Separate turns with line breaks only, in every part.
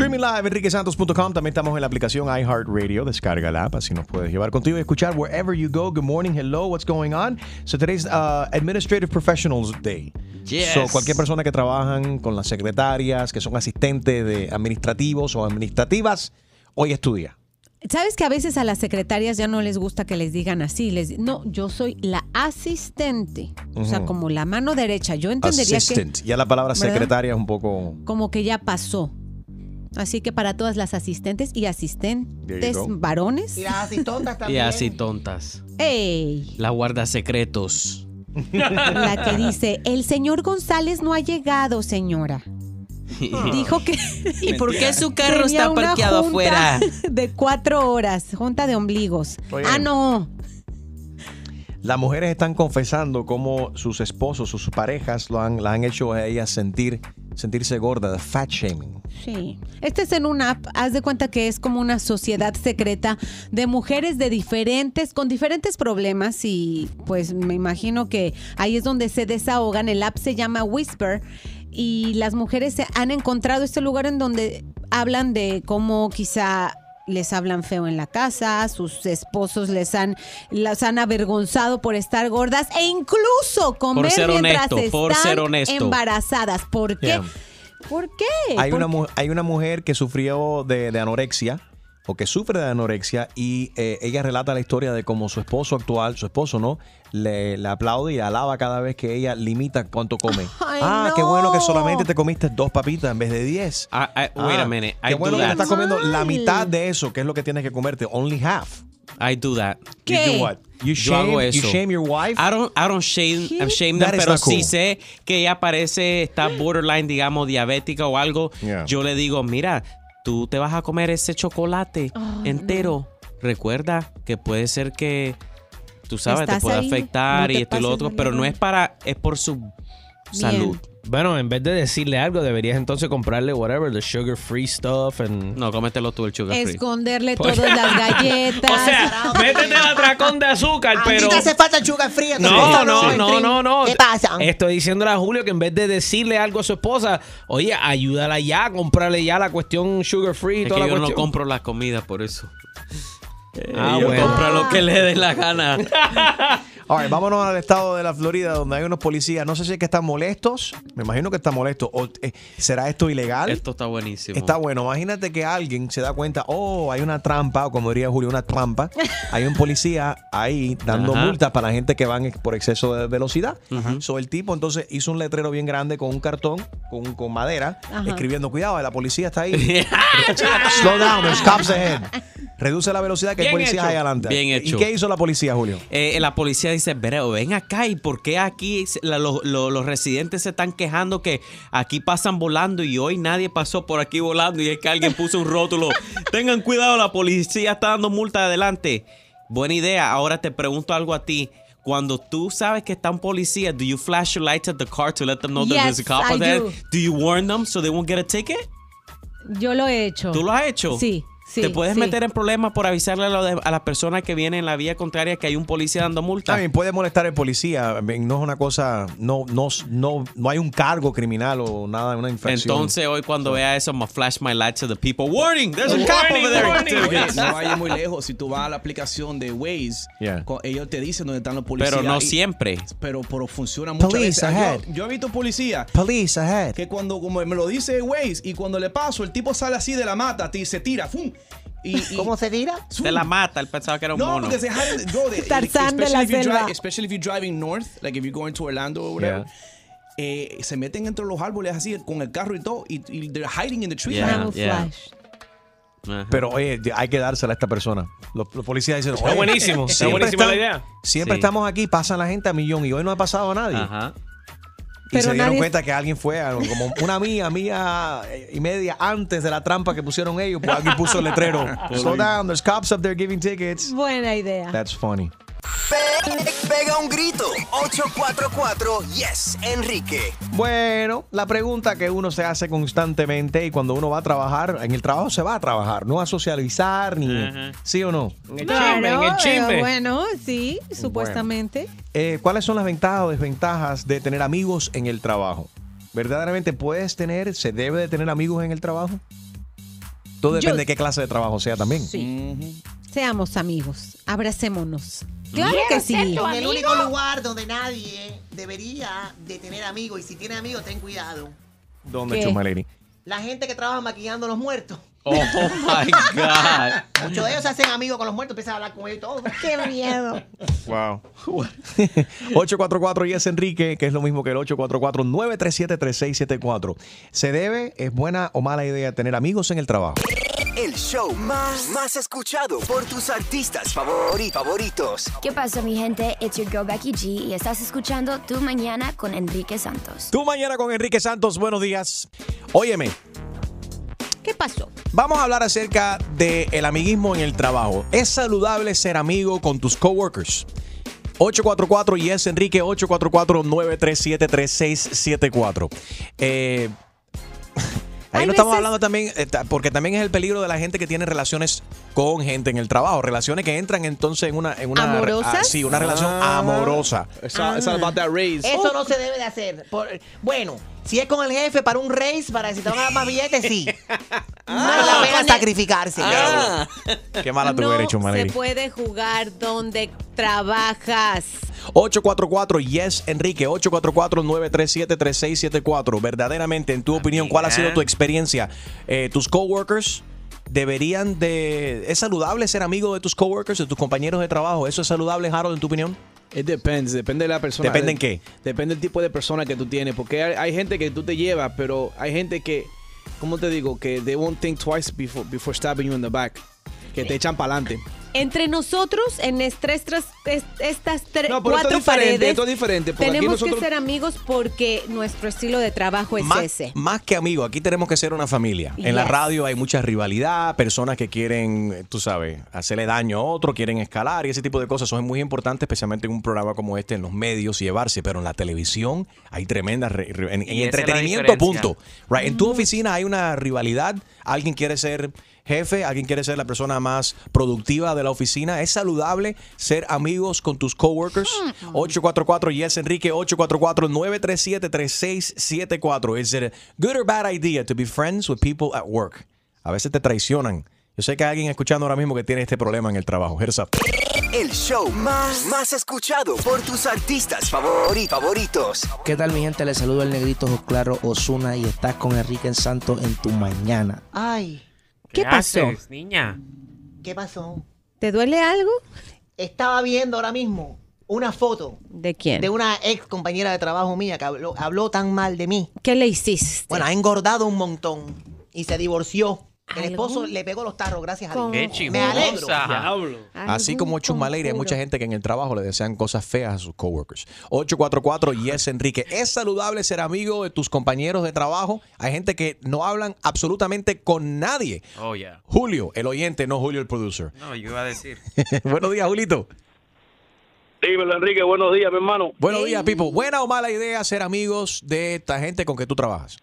Streaming live, enriquesantos.com. También estamos en la aplicación iHeartRadio. Descarga la app, así nos puedes llevar contigo y escuchar wherever you go. Good morning, hello, what's going on? So today's uh, Administrative Professionals Day.
Yes.
So cualquier persona que trabajan con las secretarias, que son asistentes de administrativos o administrativas, hoy es tu día.
¿Sabes que a veces a las secretarias ya no les gusta que les digan así? Les no, yo soy la asistente, o sea, como la mano derecha. Yo entendería
Assistant.
que
Ya la palabra
¿Verdad?
secretaria es un poco...
como que ya pasó. Así que para todas las asistentes y asistentes varones,
Y las así tontas
Y
también.
así tontas.
¡ey!
La guarda secretos.
La que dice, el señor González no ha llegado, señora. Dijo que
¿Y por qué su carro
tenía
está
una
parqueado
junta
afuera?
De cuatro horas, junta de ombligos.
Oye.
Ah, no.
Las mujeres están confesando cómo sus esposos, sus parejas, lo han, la han hecho a ellas sentir, sentirse gorda, fat shaming.
Sí. Este es en una app. Haz de cuenta que es como una sociedad secreta de mujeres de diferentes, con diferentes problemas y pues me imagino que ahí es donde se desahogan. El app se llama Whisper y las mujeres se han encontrado este lugar en donde hablan de cómo quizá les hablan feo en la casa, sus esposos les han, las han avergonzado por estar gordas e incluso comer
ser
mientras
por
están
ser honesto.
embarazadas. ¿Por qué?
Yeah.
¿Por qué?
Hay
¿Por
una, hay una mujer que sufrió de, de anorexia o que sufre de anorexia y eh, ella relata la historia de cómo su esposo actual, su esposo no, le, le aplaude y alaba cada vez que ella limita cuánto come.
Ay,
ah, qué
no.
bueno que solamente te comiste dos papitas en vez de diez.
Ah, ah, wait
Ah,
a minute. I
Qué
do
bueno que te estás comiendo la mitad de eso, que es lo que tienes que comerte, only half.
I do that.
¿Qué?
You do what? You
Yo hago
shame, you
eso.
shame your wife?
I don't, I don't shame. I'm shame
That
them, pero
cool.
si sé que ella parece, está borderline, digamos, diabética o algo,
Yeah.
yo le digo, mira, tú te vas a comer ese chocolate entero. Recuerda que puede ser que, tú sabes, te puede
ahí,
afectar
no
y esto y lo otro, pero no es para, es por su salud.
Bueno, en vez de decirle algo, deberías entonces comprarle whatever, the sugar free stuff and
No, cómetelo tú el sugar free.
Esconderle
Pues-
todas las galletas.
O sea, métete el atracón de azúcar,
A
pero
ti te hace falta el sugar free.
No, no, no, no, no.
¿Qué pasa?
Estoy diciéndole a Julio que en vez de decirle algo a su esposa, oye, ayúdala ya, comprarle ya la cuestión sugar free y
Es
toda
que
la
yo no compro las comidas por eso.
Ah,
yo
bueno.
compro lo que le dé la gana.
All right, vámonos al estado de la Florida donde hay unos policías. No sé si es que están molestos. Me imagino que están molestos. O, eh, ¿Será esto ilegal?
Esto está buenísimo.
Está bueno. Imagínate que alguien se da cuenta, oh, hay una trampa, o como diría Julio, una trampa. Hay un policía ahí dando
Ajá.
multas para la gente que van por exceso de velocidad. So, el tipo entonces hizo un letrero bien grande con un cartón, con, con madera,
Ajá.
escribiendo, cuidado, la policía está ahí. Slow down, there's cops ahead. Reduce la velocidad que hay policías
hecho.
ahí adelante.
Bien
¿Y
hecho.
qué hizo la policía, Julio?
Eh, la policía dice, pero ven acá, ¿y por qué aquí se- la- lo- lo- los residentes se están quejando que aquí pasan volando y hoy nadie pasó por aquí volando y es que alguien puso un rótulo? Tengan cuidado, la policía está dando multa adelante. Buena idea. Ahora te pregunto algo a ti. Cuando tú sabes que está un policía, do you flash your lights at the car to let them know that
Yes,
there's a cop
I
out there?
do.
Do you warn them so they won't get a ticket?
Yo lo he hecho.
¿Tú lo has hecho?
Sí, sí.
¿Te puedes
sí.
meter en problemas por avisarle a, lo de- a las personas que vienen en la vía contraria que hay un policía dando multa?
También puede molestar el policía. No es una cosa, no, no, no, no hay un cargo criminal o nada, una infracción.
Entonces hoy cuando vea eso, me flash my lights to the people. Warning, there's a cop over there.
Oye, no vayas muy lejos. Si tú vas a la aplicación de Waze,
Yeah.
ellos te dicen dónde están los policías.
Pero no
y-
siempre.
Pero, pero funciona muchas
Police
veces.
ahead.
Yo, yo he visto policías
Police ahead.
que cuando como me lo dice Waze y cuando le paso, el tipo sale así de la mata y se tira. ¡fum! Y, y-
¿Cómo se tira?
Se la mata, él pensaba que era un
No,
mono.
porque se hide, bro, de-
Tarzán de la
especially if you
selva.
drive- especially if you're driving north, like if you're going to Orlando or whatever. eh, se meten entre los árboles así con el carro y todo y, y they're hiding in the trees.
Yeah. Ajá.
Pero oye, hay que dársela a esta persona. Los, los policías dicen,
Está
"Oye,
buenísimo, está
siempre
buenísima la idea.
Siempre
Sí.
estamos aquí, pasan la gente a millón y hoy no ha pasado a nadie.
Ajá.
Y
Pero
se dieron
nadie-
cuenta que alguien fue como una mía, mía eh, y media antes de la trampa que pusieron ellos, pues alguien puso el letrero. Slow down, there's cops up there giving tickets.
Buena idea.
That's funny.
Pe- pega un grito. 844 Yes, Enrique.
Bueno, la pregunta que uno se hace constantemente y cuando uno va a trabajar, en el trabajo se va a trabajar, no a socializar ni... ¿Sí o no?
En el
Claro,
chisme, en el
eh,
chisme.
bueno, sí, supuestamente.
Eh, ¿Cuáles son las ventajas o desventajas de tener amigos en el trabajo? ¿Verdaderamente puedes tener, se debe de tener amigos en el trabajo? Todo depende
Yo-
de qué clase de trabajo sea también.
Sí. Seamos amigos, abracémonos. Claro que sí.
En el único lugar donde nadie debería de tener amigos y si tiene amigos ten cuidado.
¿Dónde,
¿Qué?
Chumaleni?
La gente que trabaja maquillando a los muertos.
Oh my God.
Muchos de ellos se hacen amigos con los muertos, empiezan a hablar con ellos y todo. ¡Qué miedo!
Wow. 844 y es Enrique, que es lo mismo que el 844-937-3674. ¿Se debe, es buena o mala idea tener amigos en el trabajo?
El show más, más escuchado por tus artistas favori- favoritos.
¿Qué pasa, mi gente? It's your girl Becky G y estás escuchando Tu Mañana con Enrique Santos.
Tu mañana con Enrique Santos, buenos días. Óyeme,
¿Qué pasó?
vamos a hablar acerca del amiguismo en el trabajo. ¿Es saludable ser amigo con tus coworkers? 844 y es Enrique 844-937-3674. Eh, Ahí no estamos
veces-
hablando también, eh, porque también es el peligro de la gente que tiene relaciones con gente en el trabajo, relaciones que entran entonces en una... En una
¿Amorosas?
ah, sí, una relación
Ah.
amorosa.
Raise.
Eso no se debe de hacer. Por- bueno, si es con el jefe para un race, para si te van a dar más billetes, sí. No es la pena sacrificarse.
Ah.
Qué mala tú
no
eres,
se puede jugar donde trabajas.
844 Yes Enrique 844-937-3674 Verdaderamente, en tu opinión, ¿cuál ha sido tu experiencia? Eh, ¿Tus coworkers deberían de... ¿Es saludable ser amigo de tus coworkers, de tus compañeros de trabajo? ¿Eso es saludable, Harold, en tu opinión?
It depends, depende de la persona.
¿Depende en qué?
Depende del tipo de persona que tú tienes. Porque hay, hay gente que tú te llevas, pero hay gente que, ¿cómo te digo? Que they won't think twice before, before stabbing you in the back. Que te echan para adelante.
Entre nosotros, en estas, tres- es- estas tre-
No, pero esto
cuatro
es diferente,
paredes,
esto es diferente, porque aquí
tenemos
nosotros-
que ser amigos porque nuestro estilo de trabajo es
más,
ese.
más que amigos, aquí tenemos que ser una familia. En la
Yes.
radio hay mucha rivalidad, personas que quieren, eh, tú sabes, hacerle daño a otro, quieren escalar y ese tipo de cosas. Eso es muy importante, especialmente en un programa como este, en los medios y llevarse. Pero en la televisión hay ri- en, en
Y esa es la
entretenimiento,
diferencia.
punto. Right. En tu oficina hay una rivalidad. Alguien quiere ser jefe, alguien quiere ser la persona más productiva de la oficina. ¿Es saludable ser amigos con tus coworkers? 844 Yes Enrique 844-937-3674. Is it a good or bad idea to be friends with people at work? A veces te traicionan. Yo sé que hay alguien escuchando ahora mismo que tiene este problema en el trabajo. Here's up.
El show más, más escuchado por tus artistas favori- favoritos.
¿Qué tal mi gente? Les saludo el negrito Claro Osuna y estás con Enrique Santos en tu mañana.
Ay,
¿Qué pasó?
haces, niña?
¿qué pasó?
¿Te duele algo?
Estaba viendo ahora mismo una foto
¿De quién?
de una ex compañera de trabajo mía que habló, habló tan mal de mí.
¿Qué le hiciste?
Bueno, ha engordado un montón y se divorció. El esposo le pegó los tarros, gracias a. Dios.
Qué
Me alegro.
Así como Chusmaleri, hay mucha gente que en el trabajo le desean cosas feas a sus coworkers. 844 Yes Enrique. ¿Es saludable ser amigo de tus compañeros de trabajo? Hay gente que no hablan absolutamente con nadie.
Oh, yeah.
Julio, el oyente, no Julio el producer.
No, yo iba a decir.
Buenos días, Julito.
Dímelo, Enrique. Buenos días, mi hermano.
Buenos días, Pipo. ¿Buena o mala idea ser amigos de esta gente con que tú trabajas?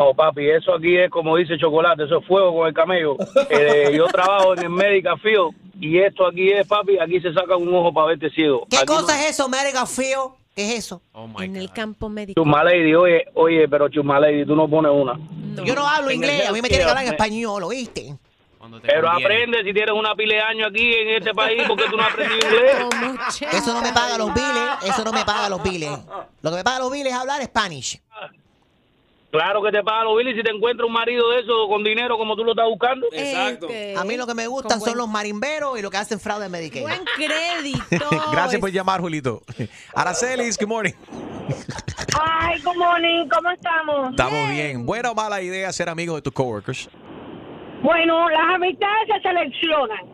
Oh, papi, eso aquí es como dice Chocolate, eso es fuego con el camello. Eh, yo trabajo en el Medical Field y esto aquí es, papi, aquí se saca un ojo para verte ciego.
¿Qué
Aquí
cosa
no-
es eso, Mega Feo? ¿Qué es eso?
Oh,
En el campo médico.
Chumalady, oye, oye, pero Chumalady, tú no pones una.
Yo no hablo
En
inglés, a mí me tiene que hablar en español, ¿oíste?
Pero
conviene.
aprende si tienes una pila de años aquí en este país porque tú no has aprendido inglés.
Eso no me paga los biles, eso no me paga los biles. Lo que me paga los biles es hablar Spanish.
Claro que te pagan los biles si te encuentras un marido de eso con dinero como tú lo estás buscando.
Exacto.
Este,
A mí lo que me gustan son
buen-
los marimberos y lo que hacen fraude en Medicaid.
Buen crédito.
Gracias por llamar, Julito. Aracelis, good morning.
Ay, good morning, ¿cómo estamos?
Estamos bien. ¿Buena o mala idea ser amigos de tus coworkers?
Bueno, las amistades se seleccionan.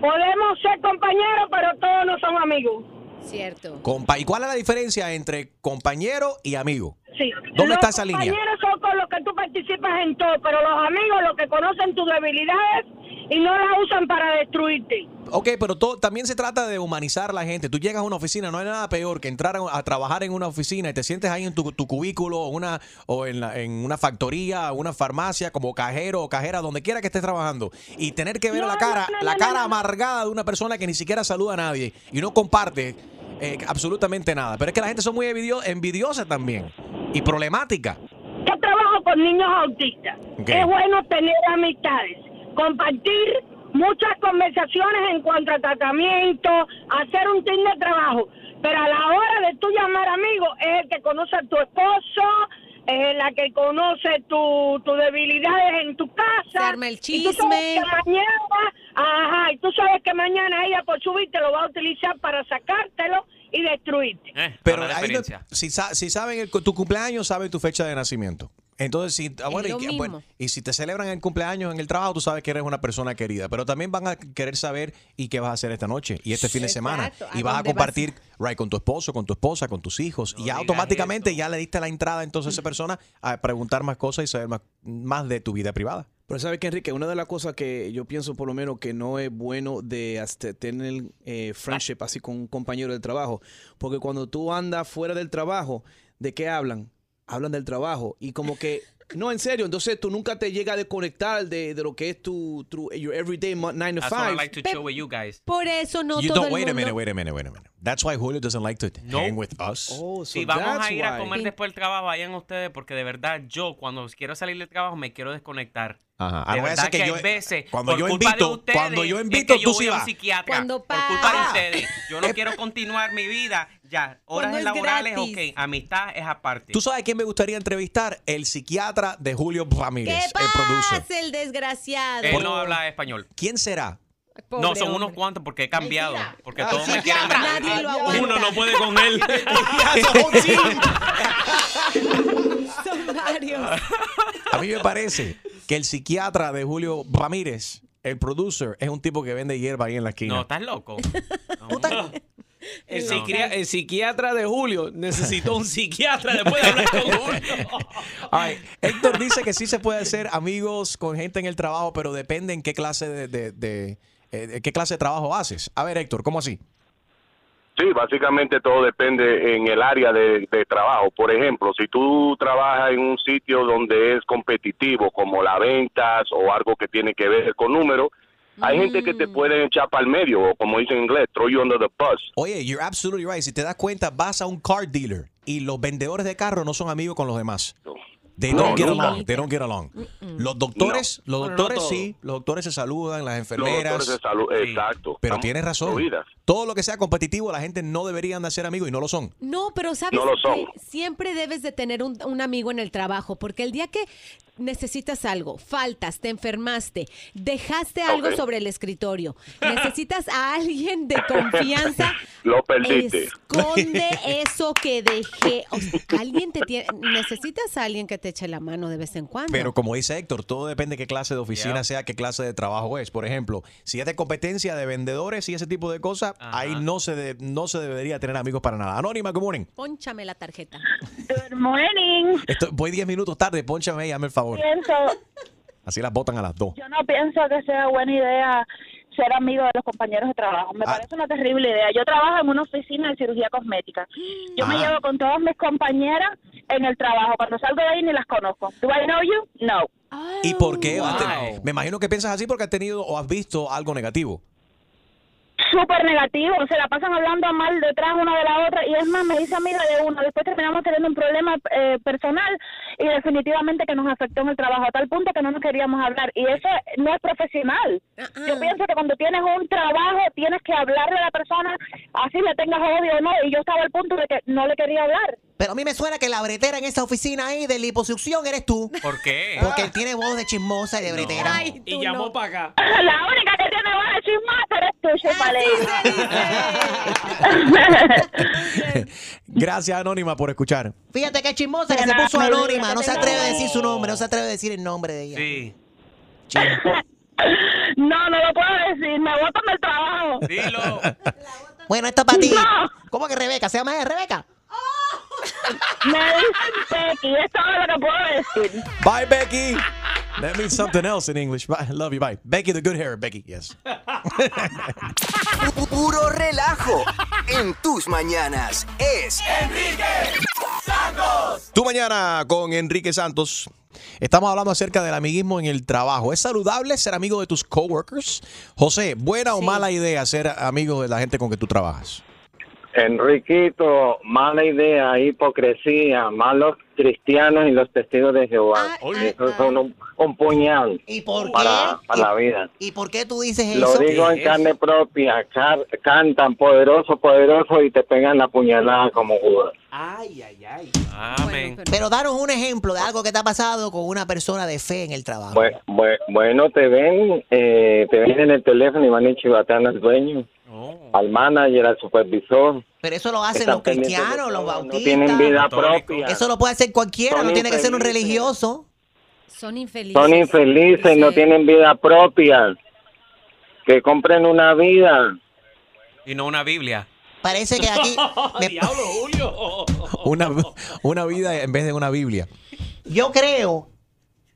Podemos ser compañeros, pero todos no son amigos.
Cierto.
Compa- ¿Y cuál es la diferencia entre compañero y amigo?
Sí.
¿Dónde
los
está esa línea?
compañeros son con los que tú participas en todo, pero los amigos los que conocen tus debilidades y no las usan para destruirte.
Ok, pero todo, también se trata de humanizar a la gente. Tú llegas a una oficina, no hay nada peor que entrar a, a trabajar en una oficina y te sientes ahí en tu, tu cubículo o, una, o en, la- en una factoría, una farmacia, como cajero o cajera, donde quiera que estés trabajando, y tener que ver
No,
la cara,
no, no,
la cara amargada de una persona que ni siquiera saluda a nadie y no comparte eh, absolutamente nada. Pero es que la gente son muy envidio- envidiosa también y problemática.
Yo trabajo con niños autistas. Es bueno tener amistades, compartir muchas conversaciones en cuanto a tratamiento, hacer un team de trabajo. Pero a la hora de tú llamar amigo, es el que conoce a tu esposo, es la que conoce tu, tus debilidades en tu casa.
Se arma el
Y tú sabes
chisme.
que mañana, ajá, y tú sabes que mañana ella por subirte lo va a utilizar para sacártelo y destruirte.
Pero
habla de
ahí no- si, si saben el- tu cumpleaños, saben tu fecha de nacimiento. Entonces, si, ah, bueno, y, bueno, y si te celebran el cumpleaños en el trabajo, tú sabes que eres una persona querida. Pero también van a querer saber y qué vas a hacer esta noche y este fin de semana.
Exacto,
Y
¿a
vas a
vas?
compartir right, con tu esposo, con tu esposa, con tus hijos. y ya
digas
automáticamente
eso.
ya le diste la entrada entonces a esa persona a preguntar más cosas y saber más, más de tu vida privada.
Pero sabes que Enrique, una de las cosas que yo pienso por lo menos que no es bueno de hasta tener eh, friendship así con un compañero del trabajo, porque cuando tú andas fuera del trabajo, ¿de qué hablan? Hablan del trabajo. Y como que no, en serio, entonces tú nunca te llegas a desconectar de, de lo que es tu, tu your everyday 9 to
That's what I
5.
like to chill with you guys.
Por eso no
you
todo
don't,
el
wait a
mundo...
minute, wait a minute, wait a minute. That's why Julio doesn't like to hang with us.
Oh, so
Si vamos
that's
a ir a
why.
comer después del trabajo, vayan ustedes, porque de verdad yo cuando quiero salir del trabajo me quiero desconectar.
Ajá.
De
Ah, no a
verdad que,
que
hay
yo-
veces,
cuando
por
yo
culpa de
invito-
ustedes,
cuando yo
es
invito,
que yo
tú
voy
sí
a un psiquiatra.
Cuando
por culpa de ustedes. Yo no quiero continuar mi vida. Ya, horas
Cuando es
laborales,
gratis.
ok. Amistad es aparte.
¿Tú sabes a quién me gustaría entrevistar? El psiquiatra de Julio Ramírez,
¿Qué
el producer.
pasa, el desgraciado?
Él no habla español.
¿Quién será?
Pobre
no, son
hombre.
unos cuantos porque he cambiado. Porque
Ah,
todos me quieren.
Nadie lo aguanta.
Uno no puede con él.
Son varios.
A mí me parece que el psiquiatra de Julio Ramírez, el producer, es un tipo que vende hierba ahí en la esquina.
No, estás loco.
El,
No.
psiquiatra, el psiquiatra de Julio necesitó un psiquiatra después de hablar con Julio.
Ay, Héctor dice que sí se puede hacer amigos con gente en el trabajo, pero depende en qué clase de, de- de- eh, de qué clase de trabajo haces. A ver, Héctor, ¿cómo así?
Sí, básicamente todo depende en el área de, de trabajo. Por ejemplo, si tú trabajas en un sitio donde es competitivo, como las ventas o algo que tiene que ver con números, hay gente que te puede echar para el medio, o como dicen en inglés, throw you under the bus.
Oye, you're absolutely right. Si te das cuenta, vas a un car dealer y los vendedores de carros no son amigos con los demás. They
No,
don't get
nunca.
along. They don't get along. Los doctores, los
Bueno, no
doctores sí, los doctores se saludan, las
Los
enfermeras.
doctores de salud,
Sí.
exacto.
Pero
Estamos
tienes razón. Todo lo que sea competitivo, la gente no deberían de ser amigos y no lo son.
No, pero sabes
No lo son.
que siempre debes de tener un, un amigo en el trabajo, porque el día que necesitas algo, faltas, te enfermaste, dejaste algo sobre el escritorio, necesitas a alguien de confianza,
Lo perdiste.
esconde eso que dejé. O sea, alguien te tiene, necesitas a alguien que te eche la mano de vez en cuando.
Pero como dice Héctor, todo depende de qué clase de oficina
Yeah.
sea, qué clase de trabajo es. Por ejemplo, si es de competencia de vendedores y ese tipo de cosas, ahí no se, de- no se debería tener amigos para nada. Anónima, good morning.
Pónchame la tarjeta.
Good morning.
Esto- voy 10 minutos tarde, ponchame ahí, hazme el favor.
Pienso,
Así las botan a las dos.
yo no pienso que sea buena idea ser amigo de los compañeros de trabajo. Me
Ah.
parece una terrible idea. Yo trabajo en una oficina de cirugía cosmética. Yo me
Ah.
llevo con todas mis compañeras en el trabajo. Cuando salgo de ahí ni las conozco. ¿Do I know you? No.
¿Y por qué?
Wow.
Me imagino que piensas así porque has tenido o has visto algo negativo.
Súper negativo. Se la pasan hablando mal detrás una de la otra. Y es más, me dice amiga de una. Después terminamos teniendo un problema eh, personal y definitivamente que nos afectó en el trabajo a tal punto que no nos queríamos hablar. Y eso no es profesional. Yo pienso que cuando tienes un trabajo tienes que hablarle a la persona así le tengas odio o no. Y yo estaba al punto de que no le quería hablar.
Pero a mí me suena que la bretera en esa oficina ahí de liposucción eres tú.
¿Por qué?
Porque él tiene voz de chismosa y de bretera.
Ay,
Y llamó
no.
para acá.
La única que tiene voz de chismosa eres tú, Chipale.
Gracias, Anónima, por escuchar.
Fíjate que chismosa que se puso anónima. No se atreve a decir su nombre, no se atreve a decir el nombre de ella.
Sí.
No, no lo puedo decir. Me botan del trabajo.
Dilo.
Bueno, esto es para ti. ¿Cómo que Rebeca? ¿Se llama Rebeca?
Me dicen Becky, es todo lo que puedo decir.
Bye, Becky. That means something else in English. Bye. Love you. Bye. Becky, the good hair. Becky, yes.
Puro relajo en tus mañanas es Enrique Santos.
Tu mañana con Enrique Santos. Estamos hablando acerca del amiguismo en el trabajo. ¿Es saludable ser amigo de tus coworkers? José, ¿buena o mala idea ser amigo de la gente con que tú trabajas?
Enriquito, mala idea, hipocresía, malos cristianos y los testigos de Jehová. Esos son un, un puñal
¿Y por
para,
qué?
para la vida.
¿Y por qué tú dices
Lo
eso?
digo en carne propia, car- cantan poderoso, poderoso y te pegan la puñalada como Judas.
Ay, ay, ay.
Amén.
Pero danos un ejemplo de algo que te ha pasado con una persona de fe en el trabajo.
Bue- bue- Bueno, te ven, eh, te ven en el teléfono y van y chivatean al dueño, al manager, al supervisor.
Pero eso lo hacen los cristianos, los
todo, no
bautistas.
tienen vida propia.
Eso lo puede hacer cualquiera,
Son
no tiene que ser un religioso.
Son infelices.
Son infelices, no tienen vida propia. Que compren una vida.
Y no una Biblia.
Parece que aquí... me-
Diablo, Julio.
Una, una vida en vez de una Biblia.
Yo creo...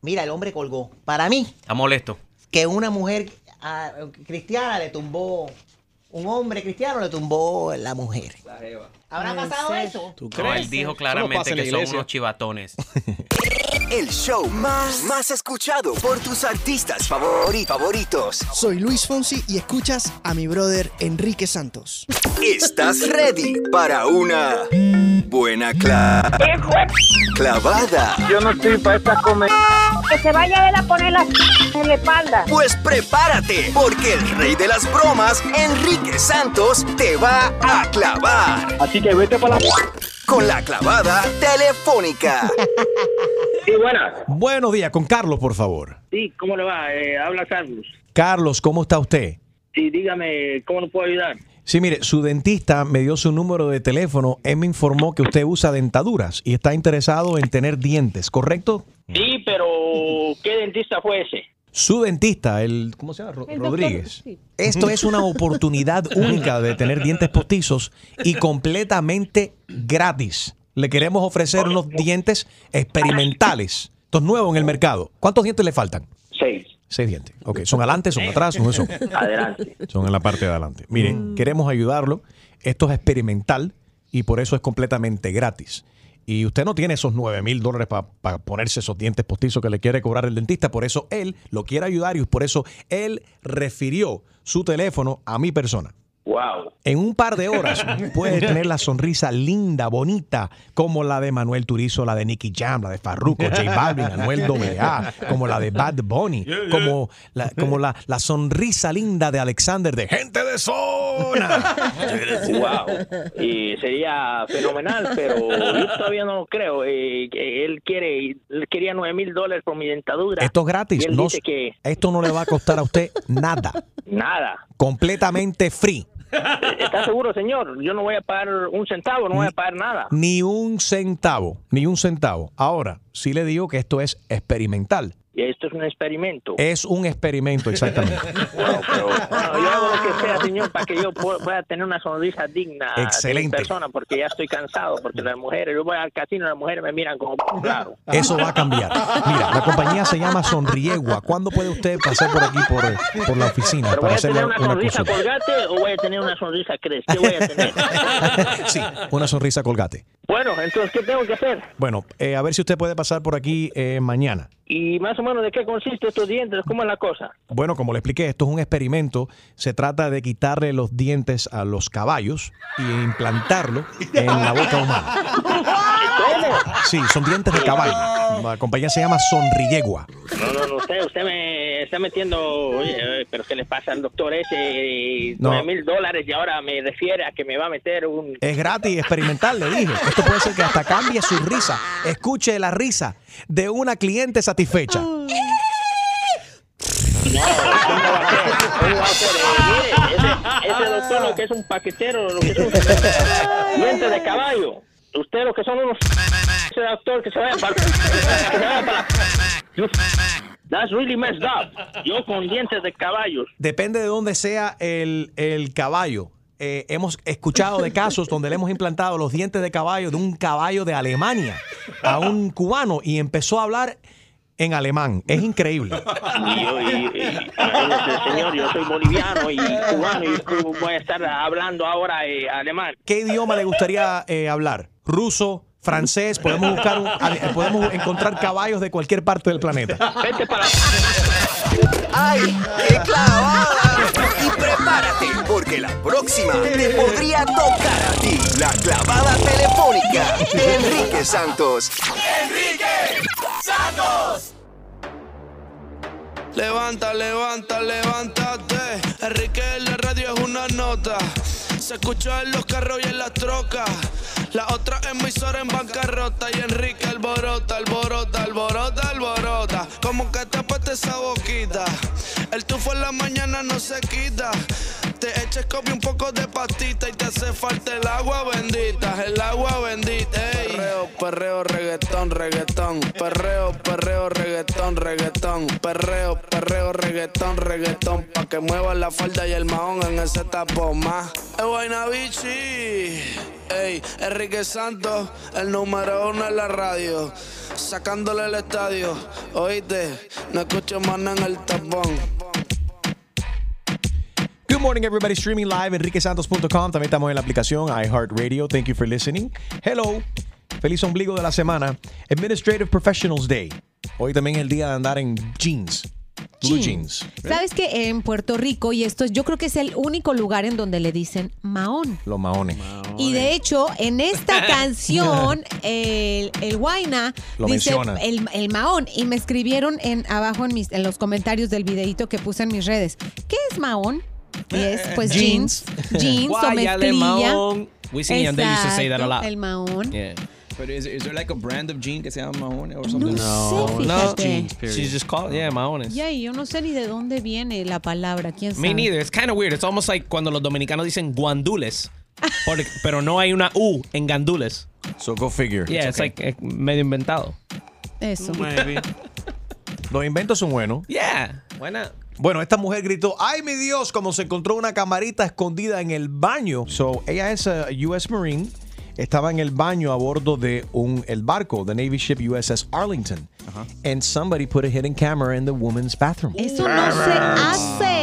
Mira, el hombre colgó. Para mí,
Está molesto.
que una mujer ah, cristiana le tumbó... Un hombre cristiano le tumbó la mujer. ¿Habrá pasado eso?
No, él dijo claramente que son unos chivatones.
El show más, más escuchado por tus artistas favori- favoritos.
Soy Luis Fonsi y escuchas a mi brother Enrique Santos.
¿Estás ready para una buena cla- clavada?
Yo no estoy para esta comedia. Que se vaya a él a poner la en la espalda.
Pues prepárate, porque el rey de las bromas, Enrique Santos, te va a clavar.
Así que vete para la...
Con la clavada telefónica.
Sí, buenas.
Buenos días, con Carlos, por favor.
Sí, ¿cómo le va? Eh, habla Carlos.
Carlos, ¿cómo está usted?
Sí, dígame, ¿cómo nos puedo ayudar?
Sí, mire, su dentista me dio su número de teléfono. Él me informó que usted usa dentaduras y está interesado en tener dientes, ¿correcto?
Sí, pero ¿qué dentista fue ese?
Su dentista, el ¿cómo se llama? Ro- Rodríguez. Esto es una oportunidad única de tener dientes postizos y completamente gratis. Le queremos ofrecer unos dientes experimentales. Estos nuevos en el mercado. ¿Cuántos dientes le faltan?
Seis.
Dientes. Ok, ¿son adelante, son atrás, son eso?
Adelante.
Son en la parte de adelante. Miren, queremos ayudarlo. Esto es experimental y por eso es completamente gratis. Y usted no tiene esos 9 mil dólares para ponerse esos dientes postizos que le quiere cobrar el dentista. Por eso él lo quiere ayudar y por eso él refirió su teléfono a mi persona.
Wow.
En un par de horas puede tener la sonrisa linda, bonita, como la de Manuel Turizo, la de Nicky Jam, la de Farruko, J Balvin, Anuel AA, como la de Bad Bunny, como la, como la, la sonrisa linda de Alexander de Gente de Zona.
Wow. Y sería fenomenal, pero yo todavía no lo creo. Eh, él quiere, él quería nueve mil dólares por mi dentadura.
Esto es gratis. No-
que
Esto no le va a costar a usted nada.
nada.
Completamente free.
¿Está seguro, señor? Yo no voy a pagar un centavo, no voy a pagar nada.
Ni un centavo. Ni un centavo. Ahora, sí le digo que esto es experimental.
Y esto es un experimento.
Es un experimento, exactamente.
Bueno, yo hago lo que sea, señor, para que yo pu- pueda tener una sonrisa digna de
Excelente.
mi persona, porque ya estoy cansado, porque las mujeres, yo voy al casino y las mujeres me miran como claro.
Eso va a cambiar. Mira, la compañía se llama Sonriegua. ¿Cuándo puede usted pasar por aquí, por, por la oficina,
¿Pero voy
para
a tener
una,
sonrisa
consulta?
colgate o voy a tener una sonrisa crest? ¿Qué voy a tener?
Sí, una sonrisa colgate.
bueno, entonces, ¿qué tengo que hacer?
Bueno, eh, a ver si usted puede pasar por aquí eh, mañana.
¿Y más o menos de qué consiste estos dientes? ¿Cómo es la cosa?
Bueno, como le expliqué, esto es un experimento. Se trata de quitarle los dientes a los caballos y implantarlo en la boca humana.
¿Cómo?
Sí, son dientes de caballo. La compañía se llama Sonriegua.
No, no, no, usted, usted me está metiendo, oye, pero ¿qué le pasa al doctor ese?
No.
Nueve mil dólares y ahora me refiere a que me va a meter un...
Es gratis, experimental, le dije. Esto puede ser que hasta cambie su risa. Escuche la risa de una cliente satisfecha.
No. Eh, ese, doctor lo que es un paquetero, lo que es un diente de caballo. Usted lo que son unos... Ese doctor que se vaya para... Que se vaya para... That's really messed up. Yo con dientes de caballos.
Depende de dónde sea el, el caballo. eh, hemos escuchado de casos donde le hemos implantado los dientes de caballo de un caballo de Alemania a un cubano y empezó a hablar en alemán. Es increíble.
Y yo, y, y- señor, yo soy boliviano y cubano y voy a estar hablando ahora eh, alemán.
¿Qué idioma le gustaría eh, hablar? ¿Ruso? ¿Francés? Podemos buscar un- podemos encontrar caballos de cualquier parte del planeta.
Vete para...
¡Ay, qué clavada! Y prepárate, porque la próxima te podría tocar a ti. La clavada telefónica de Enrique Santos.
¡Enrique Santos!
Levanta, levanta, levántate. Enrique en la radio es una nota. Se escucha en los carros y en las trocas. La otra emisora en bancarrota. Y Enrique alborota, alborota, alborota, alborota. Como que te esa boquita. El tufo en la mañana no se quita. Te eches copia un poco de pastita y te hace falta el agua bendita, el agua bendita. Ey. Perreo, perreo, reggaetón, reggaetón. Perreo, perreo, reggaetón, reggaetón. Perreo, perreo, reggaetón, reggaetón. Pa' que mueva la falda y el mahón en ese tapón más. Es vaina bichi. Ey, Enrique Santos, el número uno en la radio. Sacándole el estadio. Oíste, no escucho más en el tapón.
Good morning, everybody. Streaming live, enriquesantos.com. También estamos en la aplicación iHeartRadio. Thank you for listening. Hello. Feliz ombligo de la semana. Administrative Professionals Day. Hoy también es el día de andar en jeans. Blue jeans.
¿Sabes que en Puerto Rico, y esto es- yo creo que es el único lugar en donde le dicen maón?
Los maones.
Y de hecho, en esta canción, el, el Guayna
Lo
dice
menciona.
el, el maón. Y me escribieron en abajo en, mis, en los comentarios del videito que puse en mis redes. ¿Qué es maón? Es pues jeans. Jeans o
Guáyale,
mezclilla.
mahón. Wisin y Yandel used to say that a lot.
Exacto, El maón.
Yeah.
But is, is there like a brand of jean que se llama Mahone or something?
No sé,
no.
fíjate.
Jeans, She's just called, yeah, mahones.
Ya, y yo no sé ni de dónde viene la palabra. ¿Quién sabe?
Me neither. It's kind of weird. It's almost like cuando los dominicanos dicen guandules, porque- pero no hay una U en gandules.
So go figure.
Yeah, it's like eh, medio inventado.
Eso.
Los inventos son buenos.
Yeah. Buena.
Bueno, esta mujer gritó, ¡ay mi Dios! Como se encontró una camarita escondida en el baño. So, ella es a US Marine. Estaba en el baño a bordo de un, el barco, the Navy ship USS Arlington. And somebody put a hidden camera in the woman's bathroom.
Eso no se hace.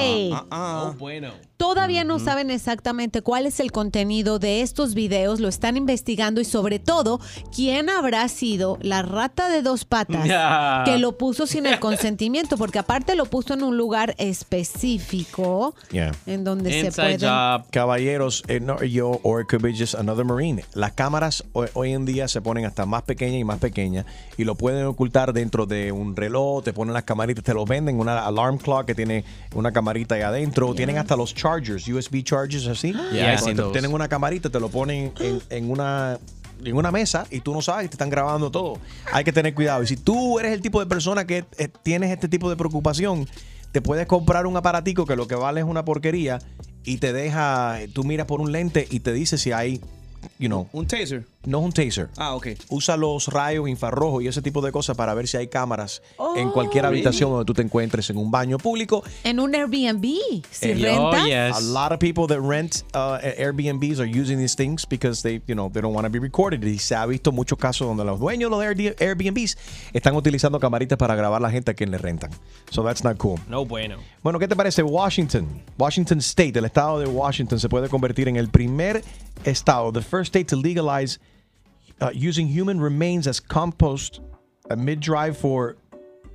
Oh, bueno.
Todavía no saben exactamente cuál es el contenido de estos videos, lo están investigando y sobre todo quién habrá sido la rata de dos patas que lo puso sin el consentimiento, porque aparte lo puso en un lugar específico
Yeah.
en donde se puede...
Caballeros, eh, no, yo, or it could be just another marine. Las cámaras hoy, hoy en día se ponen hasta más pequeñas y más pequeñas y lo pueden ocultar dentro de un reloj, te ponen las camaritas, te lo venden, una alarm clock que tiene una camarita ahí adentro, tienen hasta los chargers, USB chargers así.
Yeah,
tienen una camarita, te lo ponen en, en una en una mesa y tú no sabes, te están grabando todo. Hay que tener cuidado. Y si tú eres el tipo de persona que eh, tienes este tipo de preocupación, te puedes comprar un aparatico que lo que vale es una porquería y te deja, tú miras por un lente y te dice si hay, you know.
Un taser.
No es un taser.
Ah, ok.
Usa los rayos infrarrojos y ese tipo de cosas para ver si hay cámaras en
Oh,
cualquier
really?
habitación donde tú te encuentres en un baño público.
En un Airbnb, si
Eh,
rentas.
A lot of people that rent uh, Airbnbs are using these things because they, you know, they don't want to be recorded. Y se ha visto muchos casos donde los dueños de los Air- Airbnbs están utilizando camaritas para grabar a la gente a quien le rentan. So that's not cool.
No bueno.
Bueno, ¿qué te parece Washington? Washington State, el estado de Washington, se puede convertir en el primer estado, the first state to legalize uh, using human remains as compost uh, mid-drive for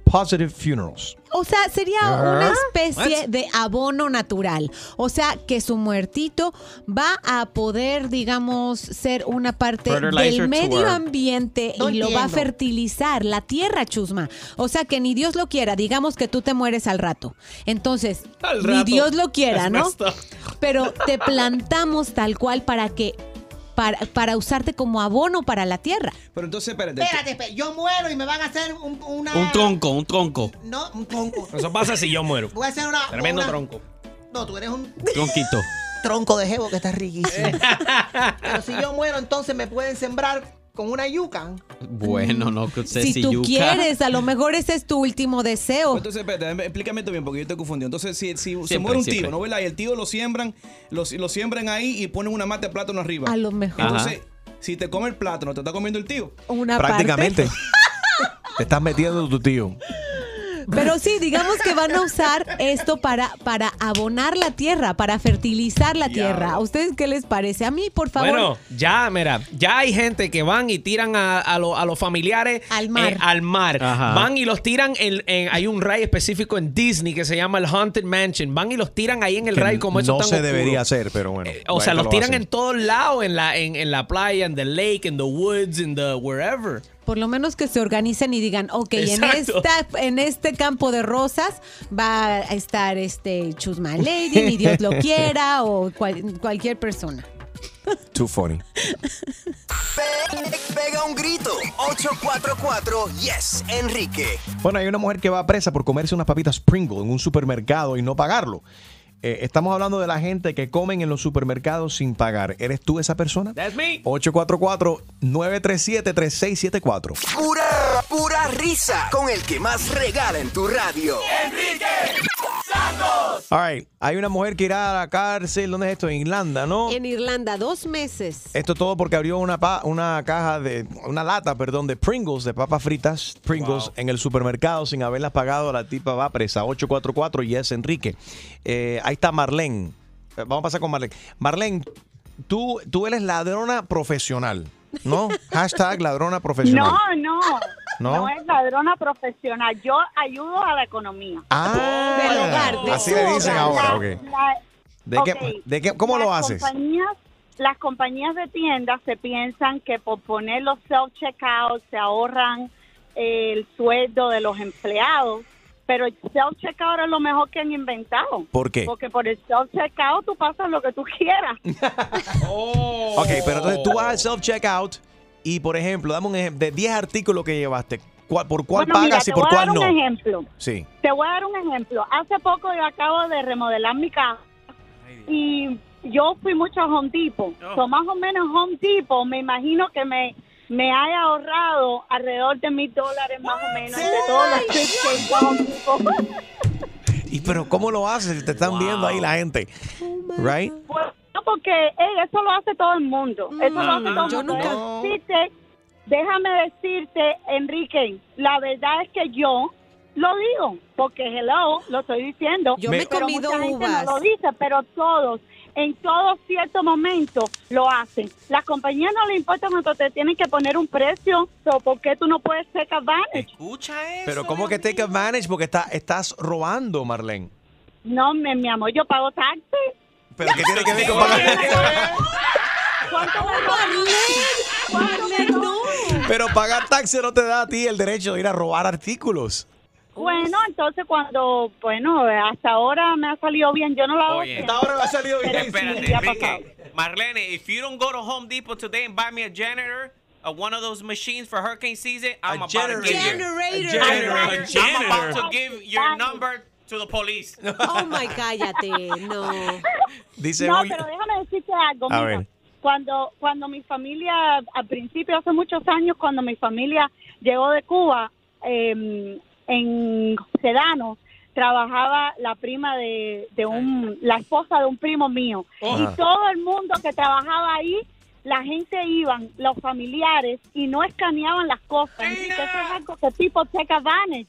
positive funerals.
O sea, sería una
What?
especie de abono natural. O sea, que su muertito va a poder, digamos, ser una parte
Fertilizer
del medio ambiente
No
y lo va a
entiendo.
fertilizar la tierra, chusma. O sea, que ni Dios lo quiera. Digamos que tú te mueres al rato. Entonces,
Al
ni
rato.
Dios lo quiera,
Es
¿no?
messed up.
Pero te plantamos tal cual para que para, para usarte como abono para la tierra.
Pero entonces, espérate.
Espérate, espérate, yo muero y me van a hacer un, una...
Un tronco, un tronco.
No, un tronco.
Eso pasa si yo muero.
Voy a hacer una...
Tremendo
una-
tronco.
No, tú eres un
Tronquito.
tronco de jevo que está riquísimo. Pero si yo muero, entonces me pueden sembrar con una yuca.
Bueno, no que usted
Si
si
tú
yuca.
quieres, a lo mejor ese es tu último deseo.
Entonces, espérate, explícame esto bien porque yo estoy confundido. Entonces, si, si se muere un
siempre.
tío, ¿no verdad? Y el tío lo siembran, lo, lo siembran ahí y ponen una mata de plátano arriba.
A lo mejor.
Entonces, si te come el plátano, te está comiendo el tío.
Una
Prácticamente. Te estás metiendo tu tío.
Pero sí, digamos que van a usar esto para, para abonar la tierra, para fertilizar la tierra. ¿A ustedes qué les parece? A mí, por favor.
Bueno, ya, mira, ya hay gente que van y tiran a, a lo- a los familiares
Al mar.
eh, al mar.
Ajá.
Van y los tiran en, en- hay un ride específico en Disney que se llama el Haunted Mansion. Van y los tiran ahí en el
Que
ride como eso
no
tan
se
oscuro.
debería hacer, pero bueno.
O sea, los
lo
tiran
hacen.
en todos lados, en la, en, en la playa, en the lake, en the woods, en the wherever.
Por lo menos que se organicen y digan, ok, en, esta, en este campo de rosas va a estar este Choose My Lady, ni Dios lo quiera, o cual- cualquier persona.
Too funny.
Pe- Pega un grito. 844 Yes, Enrique.
Bueno, hay una mujer que va presa por comerse unas papitas Pringle en un supermercado y no pagarlo. Eh, estamos hablando de la gente que comen en los supermercados sin pagar. ¿Eres tú esa persona?
That's me.
844-937-3674.
Pura, pura risa. Con el que más regala en tu radio.
Enrique Santos.
All right. Hay una mujer que irá a la cárcel. ¿Dónde es esto? En Irlanda, ¿no?
En Irlanda, dos meses.
Esto todo porque abrió una, pa- una caja de, una lata, perdón, de Pringles, de papas fritas, Pringles, en el supermercado sin haberlas pagado. La tipa va presa. 844 y es Enrique. Eh, ahí está Marlene. Eh, Vamos a pasar con Marlene. Marlene, tú, tú eres ladrona profesional, ¿no? Hashtag ladrona profesional.
No, no.
¿No?
No es ladrona profesional. Yo ayudo a la economía.
Ah,
Del hogar, de
así le dicen
hogar.
ahora,
La-
ok.
la-
¿De
ok,
qué, de qué, ¿Cómo lo
las
haces?
Compañías, las compañías de tiendas se piensan que por poner los self-checkout se ahorran el sueldo de los empleados, pero el self-checkout es lo mejor que han inventado.
¿Por qué?
Porque por el self-checkout tú pasas lo que tú quieras.
Ok, pero entonces tú vas al self-checkout y, por ejemplo, dame un ejemplo, de 10 artículos que llevaste, ¿cuál- ¿por cuál
Bueno,
pagas
te
y por
voy a
cuál
dar
no?
un ejemplo.
Sí.
Te voy a dar un ejemplo. Hace poco yo acabo de remodelar mi casa y yo fui mucho a Home Depot. So, más o menos Home Depot me imagino que me, me haya ahorrado alrededor de mil dólares más o menos entre todos los trips que.
¿Y pero cómo lo haces? Te están viendo ahí la gente. Right?
Pues, no, porque eso lo hace todo el mundo. Eso lo hace todo el
Yo
mundo.
nunca-
Déjame decirte, déjame decirte, Enrique, la verdad es que yo lo digo, porque hello, lo estoy diciendo.
Yo me he
pero
comido
mucha gente
uvas.
no lo dice, pero todos, en todo cierto momento, lo hacen. Las compañías no les importa cuánto te tienen que poner un precio, so, ¿por qué tú no puedes take advantage?
Escucha eso.
Pero ¿cómo que take advantage? Porque está, estás robando, Marlene.
No, mi, mi amor, yo pago taxes.
¿Pero qué tiene que ver con pagar?
¿Cuánto me
Marlene, no.
Pero pagar taxi no te da a ti el derecho de ir a robar artículos.
Bueno, entonces cuando, bueno, hasta ahora me ha salido bien, yo no lo hago.
Oye.
siempre.
Ahora me ha salido bien.
Espérate. Enrique. Marlene, if you don't go to Home Depot today and buy me a janitor, uh, one of those machines for hurricane season, I'm about
generator.
to give you.
Generator.
A
Generator.
I'm about to give your number to the police.
Oh my, cállate. No.
Dice
No, pero déjame decirte algo.
A
mira.
ver.
Cuando, cuando mi familia, al principio, hace muchos años, cuando mi familia llegó de Cuba, eh, en Sedano, trabajaba la prima de, de un, la esposa de un primo mío.
Oh.
Y todo el mundo que trabajaba ahí, la gente iban, los familiares, y no escaneaban las cosas. Que eso es algo que people take advantage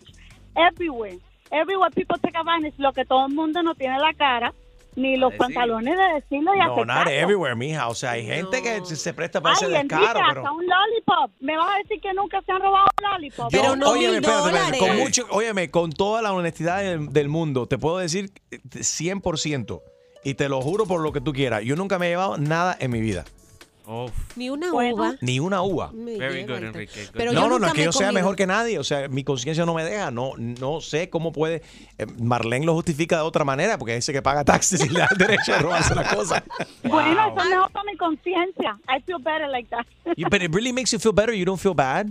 everywhere. Everywhere people take advantage. Lo que todo el mundo no tiene la cara, ni los pantalones de decirlo y
No, not
aceptarlo.
everywhere, mija. O sea, hay gente que se- se presta para ese
Ay, Enrique,
descaro.
hasta
Pero...
un lollipop. ¿Me vas a decir que nunca se han robado un lollipop?
Yo,
Pero no
óyeme,
mil
espérate, espérate, con mucho, óyeme, con toda la honestidad del, del mundo, te puedo decir eh, 100%. Y te lo juro por lo que tú quieras. Yo nunca me he llevado nada en mi vida.
Ni una
Bueno.
uva.
Ni una uva.
Very good, Enrique, good.
Pero
no, no, no, es que yo sea mejor que nadie. O sea, mi conciencia no me deja. No, no sé cómo puede. eh, Marlene lo justifica de otra manera porque dice que paga taxes y le da el derecho de robarse las cosas.
Bueno, eso es mejor para mi conciencia. I feel better like that.
You- but it really makes you feel better. You don't feel bad.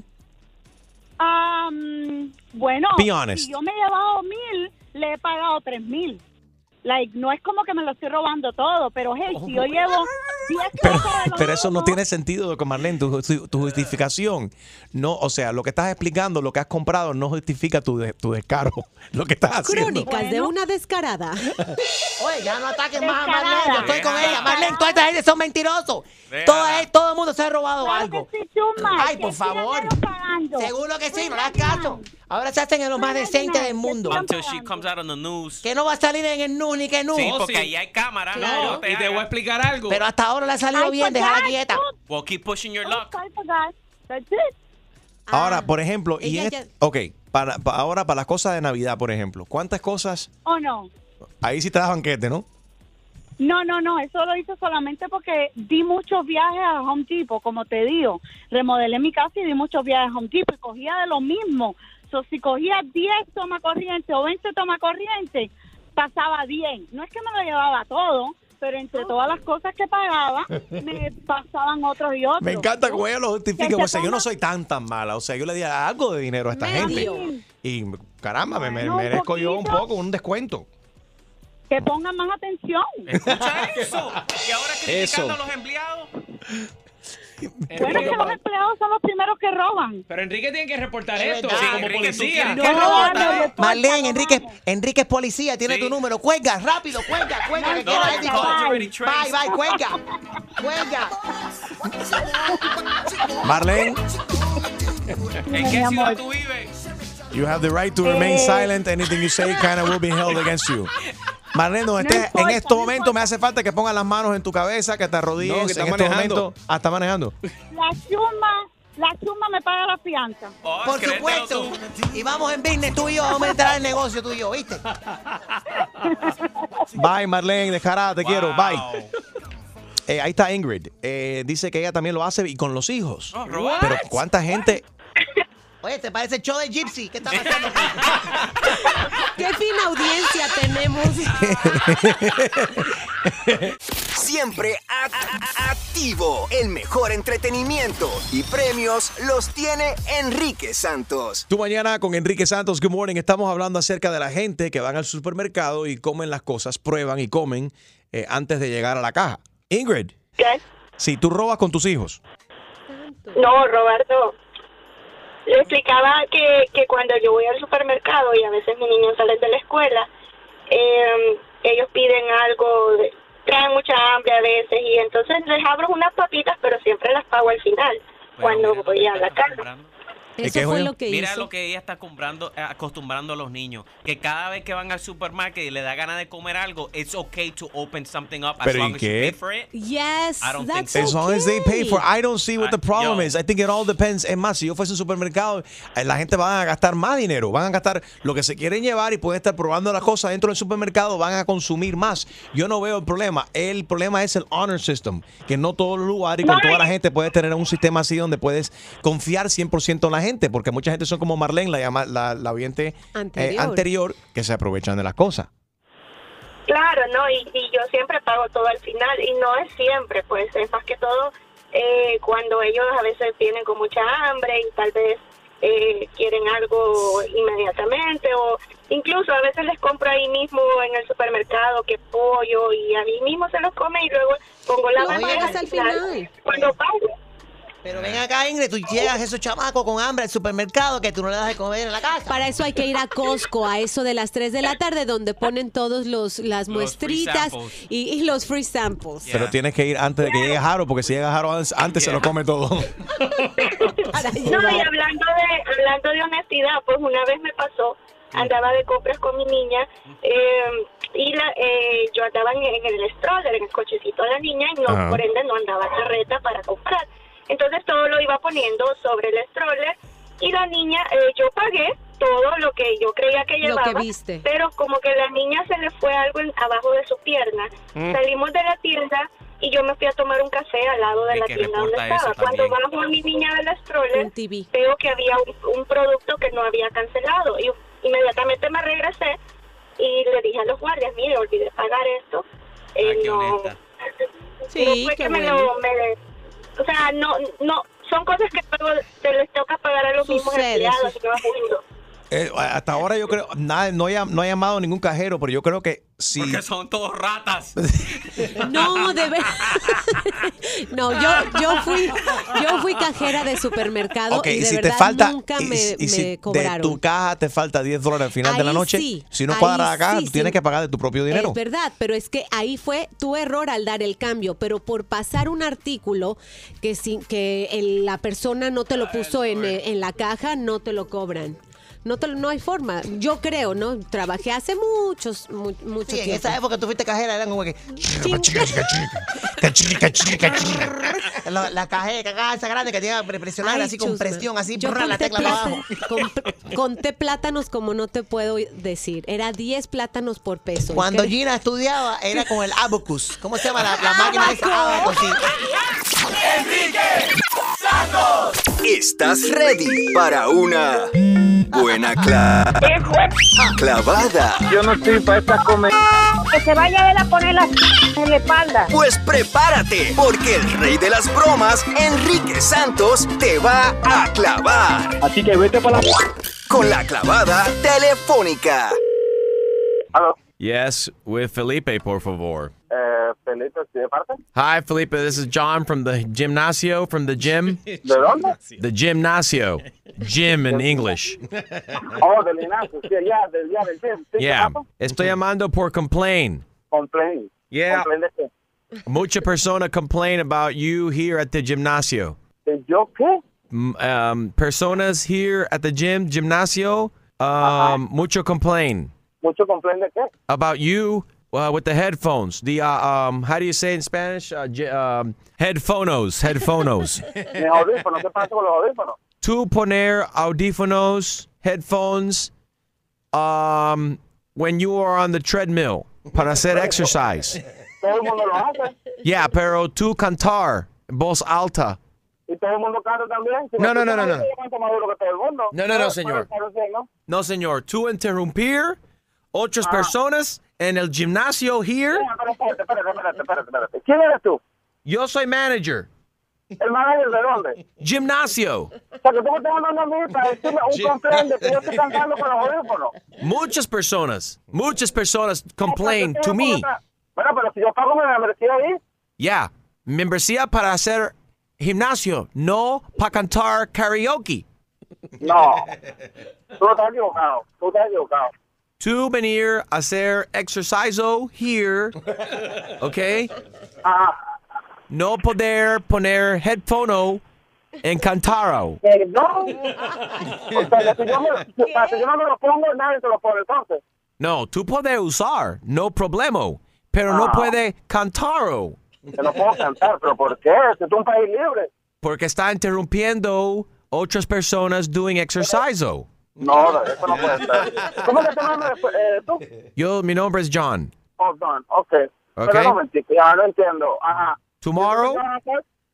Um, bueno,
Be honest.
si yo me he llevado mil, le he pagado tres mil. Like, no es como que me lo estoy robando todo, pero hey, si yo llevo
Pero, pero eso no tiene sentido, Marlene, tu, tu- tu justificación. No, o sea, lo que estás explicando, lo que has comprado, no justifica tu, de- tu descaro. Lo que estás haciendo.
Crónicas de una descarada.
Oye, ya no ataquen más a. Marlene, yo estoy con ella. Marlene, toda esta gente son mentirosos. Todo, todo el mundo se ha robado
Claro
algo.
que sí, Chuma,
Ay, por favor. Seguro que sí, no le hagas caso. Ahora se hacen en los más decentes del mundo.
Until she comes out on the news.
Que no va a salir en el nu ni que nu.
Sí, porque ahí hay cámara.
Claro.
No te
Y te voy a explicar algo.
Pero hasta ahora le ha salido
Ay,
bien,
pues
déjala quieta.
Well, keep pushing your luck.
I forgot. That's it.
Ahora, por ejemplo, y este- ok, para, pa- ahora para las cosas de Navidad, por ejemplo, ¿cuántas cosas?
¿O no?
Ahí sí te das banquete, ¿no?
No, no, no, eso lo hice solamente porque di muchos viajes a Home Depot, como te digo. Remodelé mi casa y di muchos viajes a Home Depot y cogía de lo mismo. So, si cogía 10 toma corriente o 20 toma corriente, pasaba bien. No es que me lo llevaba todo, pero entre todas las cosas que pagaba, me pasaban otros y otros.
Me encanta cómo ella lo justifica. O sea, yo no soy tan tan mala. O sea, yo le di algo de dinero a esta
Medio.
gente. Y caramba, me, me merezco yo un poco, un descuento.
Que pongan más atención.
Escucha eso. Y ahora criticando
Eso.
a los empleados.
Bueno, que los empleados son los primeros que roban.
Pero Enrique tiene que reportar
Es
esto
verdad.
como
Enrique,
policía.
Marlene, Enrique, Enrique es policía, tiene
Sí.
tu número. Cuelga, rápido, cuelga, cuelga.
No,
Bye,
traced.
bye, cuelga. Cuelga.
Marlene,
¿En qué ciudad tú vives?
you have the right to remain silent. Anything you say kind of will be held against you. Marlene,
No
estés, en estos
no
momentos me hace falta que pongas las manos en tu cabeza, que te arrodilles.
No, que está
en estos
manejando.
Ah, está manejando.
La chuma, la chuma me paga la fianza.
Oh,
Por supuesto. Y vamos en business tú y yo, vamos a entrar al negocio tú y yo, ¿viste?
Bye, Marlene, descarada, te
Wow.
quiero. Bye. Eh, ahí está Ingrid. Eh, dice que ella también lo hace y con los hijos.
Oh.
Pero ¿cuánta gente?
Oye, ¿te parece show de Gypsy? ¿Qué está pasando?
Qué fina audiencia tenemos.
Siempre activo. El mejor entretenimiento y premios los tiene Enrique Santos.
Tú mañana con Enrique Santos, good morning. Estamos hablando acerca de la gente que van al supermercado y comen las cosas, prueban y comen eh, antes de llegar a la caja. Ingrid,
¿Qué?
si tú robas con tus hijos,
No, Roberto. Le explicaba que, que cuando yo voy al supermercado y a veces mis niños salen de la escuela, eh, ellos piden algo, de- traen mucha hambre a veces y entonces les abro unas papitas, pero siempre las pago al final, cuando voy a la casa.
¿Y
Eso
qué
fue lo que
Mira
hizo.
lo que ella está comprando, eh, acostumbrando a los niños. Que cada vez que van al supermercado y le da ganas de comer algo, it's okay to open something up as
Pero ¿y
long as you
qué?
pay for it.
Yes,
I don't think
that's
so.
as long as they pay for I don't see what the problem
yo.
is. I think it all depends. Es más, si yo fuese a un supermercado, eh, la gente va a gastar más dinero, van a gastar lo que se quieren llevar y pueden estar probando las cosas dentro del supermercado, van a consumir más. Yo no veo el problema. El problema es el honor system, que no todos los lugares y con toda la gente puedes tener un sistema así donde puedes confiar 100% en la gente, porque mucha gente son como Marlene, la, llama, la, la oyente eh,
Anterior.
que se aprovechan de las cosas.
Claro, no, y, y yo siempre pago todo al final, y no es siempre, pues es más que todo eh, cuando ellos a veces vienen con mucha hambre y tal vez eh, quieren algo inmediatamente, o incluso a veces les compro ahí mismo en el supermercado que pollo y ahí mismo se los come y luego pongo la
Lo
bandeja
al final.
Cuando pago.
Pero ven acá, Ingrid, tú llegas esos chamacos con hambre al supermercado que tú no le das de comer en la casa.
Para eso hay que ir a Costco a eso de las 3 de la tarde donde ponen todos los las
Los
muestritas y, y los free samples.
Pero tienes que ir antes de que llegue Jaro, porque si llega Jaro antes, antes se lo come todo.
No, y hablando de, hablando de honestidad, pues una vez me pasó, andaba de compras con mi niña eh, y la, eh, yo andaba en, en el stroller, en el cochecito de la niña y no,
Ajá.
por ende no andaba carreta para comprar. Entonces todo lo iba poniendo sobre el stroller y la niña, eh, yo pagué todo lo que yo creía que
Lo
llevaba,
que viste.
pero como que la niña se le fue algo en- abajo de su pierna.
Mm.
Salimos de la tienda y yo me fui a tomar un café al lado de la tienda donde estaba. Cuando bajo a mi niña del stroller,
TV.
veo que había un, un producto que no había cancelado y inmediatamente me regresé y le dije a los guardias, mire, olvidé pagar esto. Eh,
Ay, qué
no.
Sí,
no fue
qué
que me lo, me- o sea, no, no, son cosas que luego se les toca pagar a los mismos
Sucede,
empleados
su-
y a uno.
Eh, hasta ahora yo creo, nada, no, ha, no ha llamado ningún cajero, pero yo creo que sí.
Porque son todos ratas.
No, de ver. No, yo, yo fui, yo fui cajera de supermercado
Ok,
y
y
de
si
verdad
te falta,
nunca
y-
me,
y si
me
de
cobraron.
tu caja te falta 10 dólares al final de la noche,
sí,
si no cuadra la caja,
sí,
tú tienes
sí.
que pagar de tu propio dinero.
Es verdad, pero es que ahí fue tu error al dar el cambio, pero por pasar un artículo que sin que el- la persona no te lo puso en, eh, en la caja, no te lo cobran. No, te lo- no hay forma. Yo creo, ¿no? Trabajé hace muchos, mu- mucho
Sí, en esa época tú fuiste cajera, eran como que. La, la cajera, caja esa grande que tenía que presionar
Ay,
así con presión, así,
Yo
brr, la tecla para abajo.
con- conté plátanos como no te puedo decir. Era 10 plátanos por peso.
Cuando. Gina estudiaba, era con el abacus. ¿Cómo se llama la, la máquina esa? Abacus, sí.
¿Estás ready para una buena cla- clavada?
Yo no estoy para esta comedia.
Que se vaya a él a poner la en la espalda.
Pues prepárate, porque el rey de las bromas, Enrique Santos, te va a clavar.
Así que vete para la...
Con la clavada telefónica.
Yes, with Felipe, por favor.
Eh, Felipe, de parte?
Hi, Felipe. This is John from the gymnasio, from the gym.
¿De dónde?
The gymnasio. Gym in English.
Oh, del Linazo, sí, allá, del día del gym. ¿Sí,
Yeah.
qué?
Estoy llamando por complain.
Complain.
Yeah.
¿Complain de qué?
Mucha persona complain about you here at the gymnasio.
¿De yo qué?
M- Um, personas here at the gym, gymnasio, um, mucho complain
¿Mucho complain de qué?
about you uh, with the headphones. The uh, um, how do you say in Spanish? Uh, gy- um, headphonos, headphonos.
Mis audífonos, ¿qué pasa con los audífonos?
Tú poner audífonos, headphones, um, when you are on the treadmill para hacer exercise.
Todo el mundo lo hace.
Yeah, pero tú cantar, voz alta.
Y todo el mundo canta también. Si
No, no, no, no, no.
yo canto más duro que todo el mundo.
No, no, no, señor.
pero- pero sí, ¿no?
No, señor. Tú interrumpir otras personas en el gimnasio here.
No, pero espérate, espérate, espérate, espérate, espérate. ¿Quién eres tú?
Yo soy manager.
¿El manager de dónde?
Gimnasio.
O sea, que tú me estás mandando a mí para decirme un complaint de que yo estoy cantando con los audífonos.
Muchas personas, muchas personas complain to me.
Bueno, pero si yo pago mi membresía ahí,
Yeah, membresía para hacer gimnasio, no para cantar karaoke.
no. Tú estás equivocado. Tú estás equivocado.
Tú venir a hacer exerciso here, ¿ok? No poder poner headphone en cantaro.
Perdón. O sea, si yo, me, si- para que yo no me lo pongo, nadie se lo pone entonces.
No, tú puedes usar, no problema, pero no
Ah.
puede cantaro.
Que no puedo cantar, pero ¿por qué? Si es un país libre.
Porque está interrumpiendo otras personas doing exerciso.
No, eso no puede ser. ¿Cómo que te llamas eh, tú?
Yo, mi nombre es John.
Oh, Don. Ok.
Ok.
Pero un momentico, ya no entiendo. Ajá.
Tomorrow,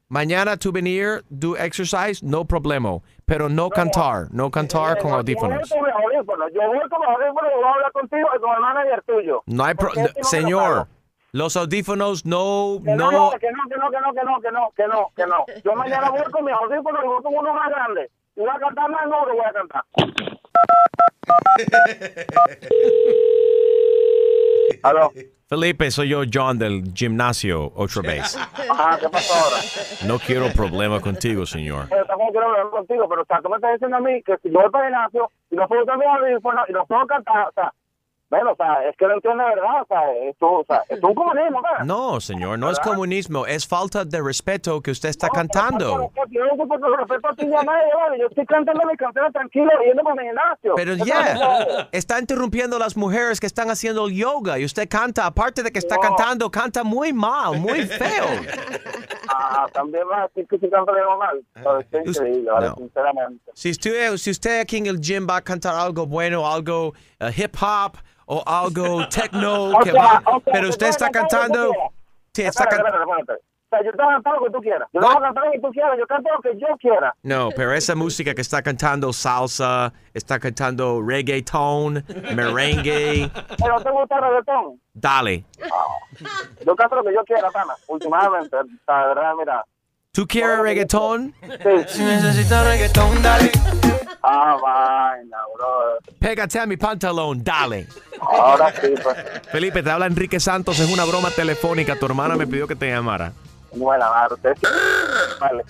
mañana tú venir, do exercise, no problema, pero no cantar, no cantar con
Yo
audífonos.
voy con mis audífonos. Yo voy con audífonos y voy a hablar contigo y con el manager tuyo.
No hay pro-
Porque este no lo
señor, los audífonos no,
Que no,
no,
que no, que no, que no, que no, que no, que no, que no. Yo mañana voy con mis audífonos y voy con uno más grande. Y voy a cantar más duro, voy a cantar. Aló.
Felipe, soy yo, John, del gimnasio, otra vez.
Ajá, ¿qué pasó ahora?
No quiero problema contigo, señor.
Pero tampoco quiero hablar contigo, pero o sea, tú me estás diciendo a mí que si yo voy para el gimnasio y no puedo audífonos y no puedo cantar, o sea, bueno, o sea, es que no entiendo de verdad, o sea, esto, o sea, es un comunismo, ¿verdad?
No, señor, no es comunismo, es falta de respeto que usted está cantando.
Yo no sé por qué respeto a ti y a nadie, ¿vale? Yo estoy cantando mis canciones tranquilo, yendo para mi gimnasio.
Pero ya,
no se-
está interrumpiendo a las mujeres que están haciendo el yoga y usted canta, aparte de que está
No.
cantando, canta muy mal, muy feo.
Ah, también vas a decir que si canto bien mal. Pero es increíble, ¿vale?
no.
Sinceramente.
Si usted, si usted aquí en el gym va a cantar algo bueno, algo uh, hip hop o algo techno,
O
que
sea,
va-
o sea,
pero usted está cantando, sí, está
Espérate,
can-
espérate, espérate. O sea, yo te voy a cantar lo que tú quieras. Yo no voy a cantar lo que tú quieras. Yo canto lo que yo quiera.
No, pero esa música que está cantando salsa, está cantando reggaeton, merengue,
Pero te gusta el reggaetón.
dale.
Yo canto lo que yo quiera, Tana. Últimamente, de verdad, mira. ¿Tú quieres reggaetón?
Si necesitas reggaetón, dale. Ah, vaina, bro.
Pégate a mi pantalón, dale.
Ahora sí, pues.
Felipe, te habla Enrique Santos, es una broma telefónica. Tu hermana me pidió que te llamara.
Buena, madre. Usted. Vale.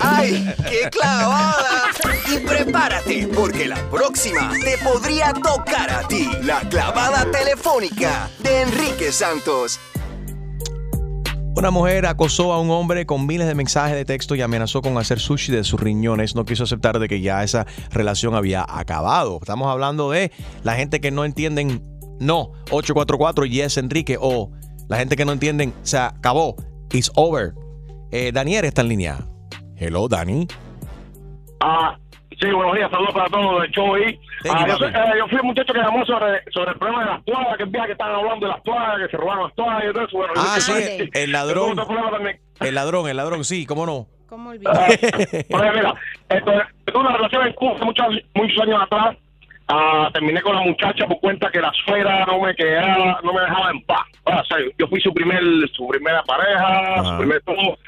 ¡Ay, qué clavada! Y prepárate, porque la próxima te podría tocar a ti. La clavada telefónica de Enrique Santos.
Una mujer acosó a un hombre con miles de mensajes de texto y amenazó con hacer sushi de sus riñones. No quiso aceptar de que ya esa relación había acabado. Estamos hablando de la gente que no entienden no 844 yes Enrique o la gente que no entienden se acabó. It's over. Eh, Daniel está en línea. Hello, Dani.
Ah, sí, buenos días, saludos para todos del show ahí.
Thank
Ah,
you,
yo, eh, yo fui el muchacho que llamó sobre, sobre el problema de las toallas, que que estaban hablando de las toallas, que se robaron las toallas y todo eso. Bueno,
Ah, sí, el ladrón. El ladrón, el ladrón, sí, cómo no.
Oye, mira, esto, tuve una relación en Cuba hace muchos, muchos años atrás. Ah, terminé con la muchacha por cuenta que la suegra no me quedaba, no me dejaba en paz. Ah, o sea, yo fui su primer, su primera pareja, su primer todo.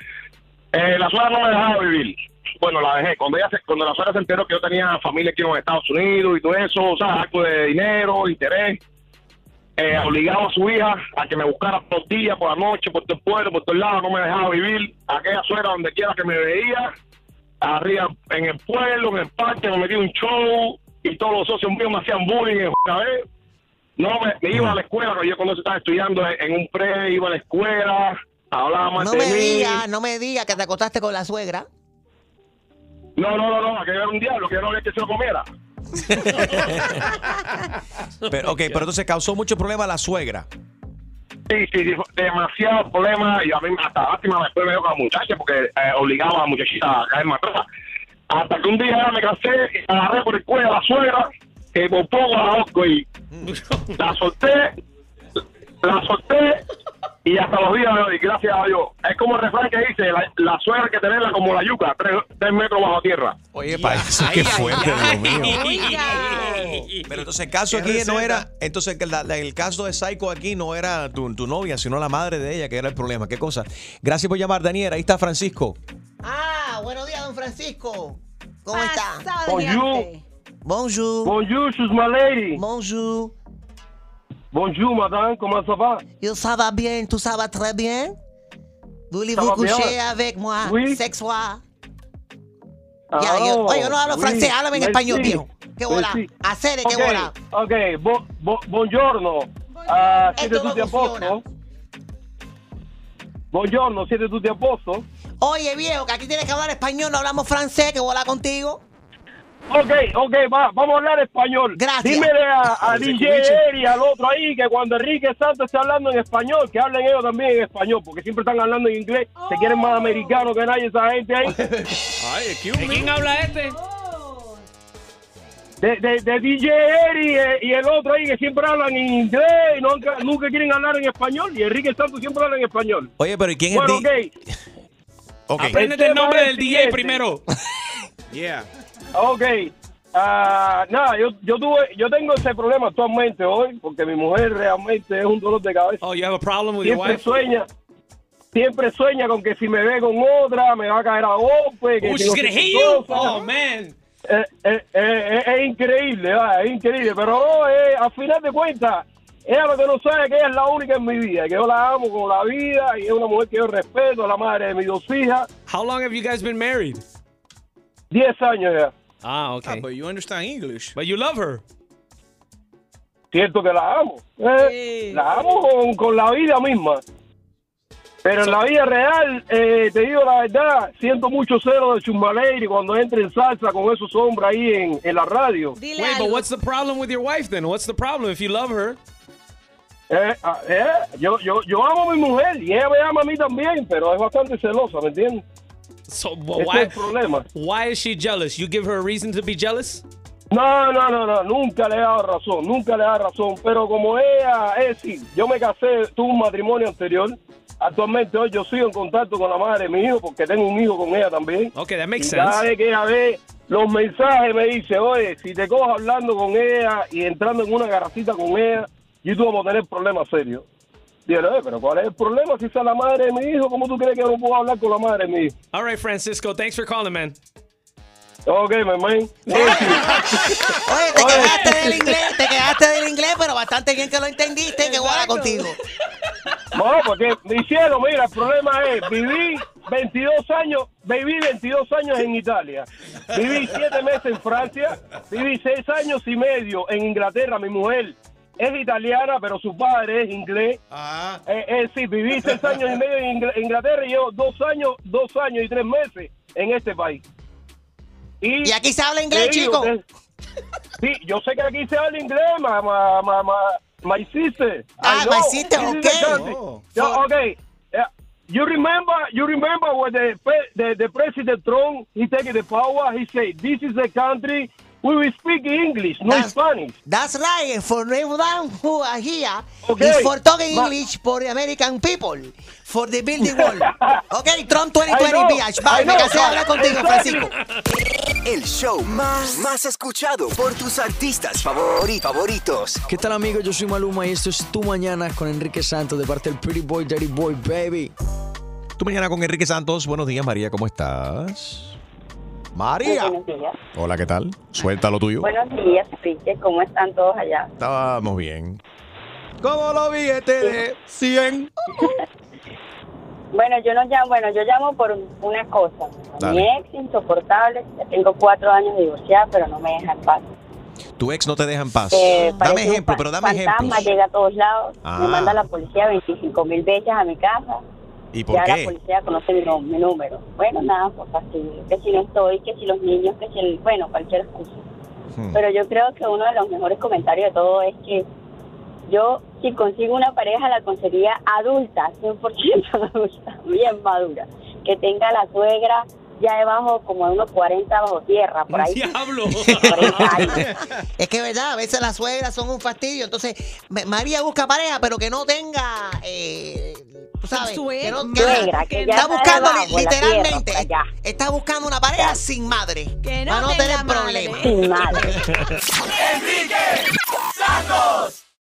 Eh, la suegra no me dejaba vivir. Bueno, la dejé. Cuando ella se- cuando la suegra se enteró que yo tenía familia aquí en los Estados Unidos y todo eso, o sea, algo de dinero, interés, eh, obligaba a su hija a que me buscara por días, por la noche, por todo el pueblo, por todos lados, no me dejaba vivir. Aquella suegra donde quiera que me veía, arriba en el pueblo, en el parque, me metía un show y todos los socios míos me hacían bullying una vez. No, me, me iba a la escuela, yo cuando estaba estudiando en, un pre, iba a la escuela, hablaba más
No
de
me
mí.
diga, no me diga que te acostaste con la suegra.
No, no, no, no, aquello era un diablo, que yo no había que se lo comiera.
Pero, ok, pero entonces causó mucho problema a la suegra.
Sí, sí, sí, demasiado problema y a mí hasta lástima después me dio con la muchacha porque eh, obligaba a la muchachita a caerme atrás. Hasta que un día me casé y agarré por el cuello a la suegra que por poco la y la solté, la solté y hasta los días de hoy, gracias a Dios. Es como el refrán que dice, la, la suegra hay que tenerla como la yuca, tres, tres metros bajo tierra.
Oye, para eso, qué fuerte, Dios mío. Pero entonces el caso
¿Qué
aquí no era, entonces el, la- la- el caso de Psycho aquí no era tu, tu novia, sino la madre de ella, que era el problema. ¿Qué cosa? Gracias por llamar, Daniel. Ahí está Francisco.
Ah, buenos días, don Francisco. ¿Cómo está?
Bonjour.
Bonjour.
Bonjour, sus my lady.
Bonjour.
Bonjour, madame, comment ça va?
Yo ça va bien, tú ça va très bien? Voulez-vous
va bien?
coucher avec moi
Oui.
ce soir?
Ah,
Ya, yo, oye, yo no hablo
oui.
francés, háblame en
Merci.
español, viejo. ¿Qué bola? Hacer, ¿qué
Ok,
bola?
Ok, bo, bo, buongiorno. Ah, siete
Esto no
tutti a posto? Buongiorno, siete tutti a posto?
Oye, viejo, que aquí tienes que hablar español, no hablamos francés, ¿qué bola contigo?
Ok, ok, va, vamos a hablar español.
Gracias.
Dímele a, DJ. Eri y al otro ahí que cuando Enrique Santos esté hablando en español, que hablen ellos también en español, porque siempre están hablando en inglés. Se quieren más americanos que nadie esa gente ahí.
¿De quién habla este?
De, de, de DJ Eri eh, y el otro ahí que siempre hablan en inglés y nunca, nunca quieren hablar en español. Y Enrique Santos siempre habla en español.
Oye, pero ¿y quién
Bueno,
es di-
ok.
Ok.
Apréndete el nombre del DJ primero.
Yeah. Ok. Ah, nada, yo, yo tuve, yo tengo ese problema actualmente hoy, porque mi mujer realmente es un dolor de cabeza.
Oh, you have a problem with your
siempre
wife?
sueña, siempre sueña con que si me ve con otra, me va a caer a golpe. Que
Oh, she's gonna hit you? Oh, man.
Eh, eh, eh, eh, es increíble, es increíble, pero no, eh, al final de cuentas, ella lo que no sabe es que ella es la única en mi vida, que yo la amo con la vida y es una mujer que yo respeto, es la madre de mis dos hijas.
How long have you guys been married?
Diez años ya.
Ah, okay.
but you understand English.
But you love her.
Cierto que la amo. eh, La amo con, con la vida misma. Pero en la vida real, eh, te digo la verdad, siento mucho celo de Chumbaleri cuando entra en salsa con esos hombres ahí en, en la radio.
Wait, but what's the problem with your wife then? What's the problem if you love her?
Eh, ah, eh, yo, yo, yo amo a mi mujer y ella me ama a mí también, pero es bastante celosa, ¿me entiendes?
So
Ese
why,
es el problema.
why is she jealous? You give her a reason to be jealous?
No, no, no, no, nunca le he dado razón, nunca le he dado razón, pero como ella es, sí, yo me casé, tuve un matrimonio anterior, actualmente hoy yo sigo en contacto con la madre de mi hijo porque tengo un hijo con ella también.
Okay, that makes
y Cada
sense.
vez que ella ve los mensajes me dice, oye, si te cojo hablando con ella y entrando en una garracita con ella, y tú vamos a tener problemas serios.
Dígale, "Oye, pero ¿cuál es el problema? Si es la madre de mi hijo, ¿cómo tú crees que yo no puedo hablar con la madre de mi hijo?
All right, Francisco, thanks for calling, man.
Ok, my man.
Oye, te quedaste del inglés, te quedaste del inglés, pero bastante bien que lo entendiste, que guarda contigo.
No, porque mi cielo, mira, el problema es, viví 22 años, viví 22 años en Italia, viví 7 meses en Francia, viví 6 años y medio en Inglaterra, mi mujer es italiana, pero su padre es inglés. Eh, eh, sí, viví 6 años y medio en Ingl- Inglaterra y llevo 2 años, 2 años y 3 meses en este país.
¿Y aquí se habla inglés, chico?
Sí, yo sé que aquí se habla inglés, ma, ma, ma, ma, my sister.
Ah, my sister, okay. Oh.
Yeah, okay. Yeah. You remember, you remember when the, pre- the, the President Trump, he take the power, he said, this is the country, we will speak English, no Spanish.
That's right. For everyone who are here,
Okay.
is for talking English for the American people, for the building wall. okay, Trump 2020
I know,
bitch. Bye, me casé hablar contigo. Francisco.
El show más, más escuchado por tus artistas favori- favoritos.
¿Qué tal amigos? Yo soy Maluma y esto es Tu Mañana con Enrique Santos de parte del Pretty Boy, Daddy Boy, baby.
Tu mañana con Enrique Santos. Buenos días, María, ¿cómo estás? María.
Buenos días.
Hola, ¿qué tal? Suelta lo tuyo.
Buenos días, Enrique. ¿Cómo están todos allá?
Estábamos bien. ¿Cómo los billetes de 100?
Bueno, yo no llamo, bueno, yo llamo por una cosa.
Dale.
Mi ex insoportable, ya tengo cuatro años divorciada, pero no me deja en paz.
Tu ex no te deja en paz.
Eh,
dame ejemplo, pero dame ejemplos.
llega a todos lados,
Ah.
me manda la policía 25 mil veces a mi casa.
¿Y por
ya
qué?
la policía conoce mi número. Bueno, nada, pues así, que si no estoy, que si los niños, que si el, bueno, cualquier excusa.
Hmm.
Pero yo creo que uno de los mejores comentarios de todo es que yo, si consigo una pareja, la conseguiría adulta, 100% adulta, bien madura, que tenga la suegra ya debajo como de unos 40 bajo tierra, por ahí.
¡Diablo!
Es que verdad, a veces las suegras son un fastidio. Entonces, María busca pareja, pero que no tenga, eh, tú sabes, que no, que
Suegra, que
está
está
buscando
debajo, tierra,
literalmente, está buscando una pareja sin madre,
Que no
para no tener problemas.
Sin madre.
Enrique Santos.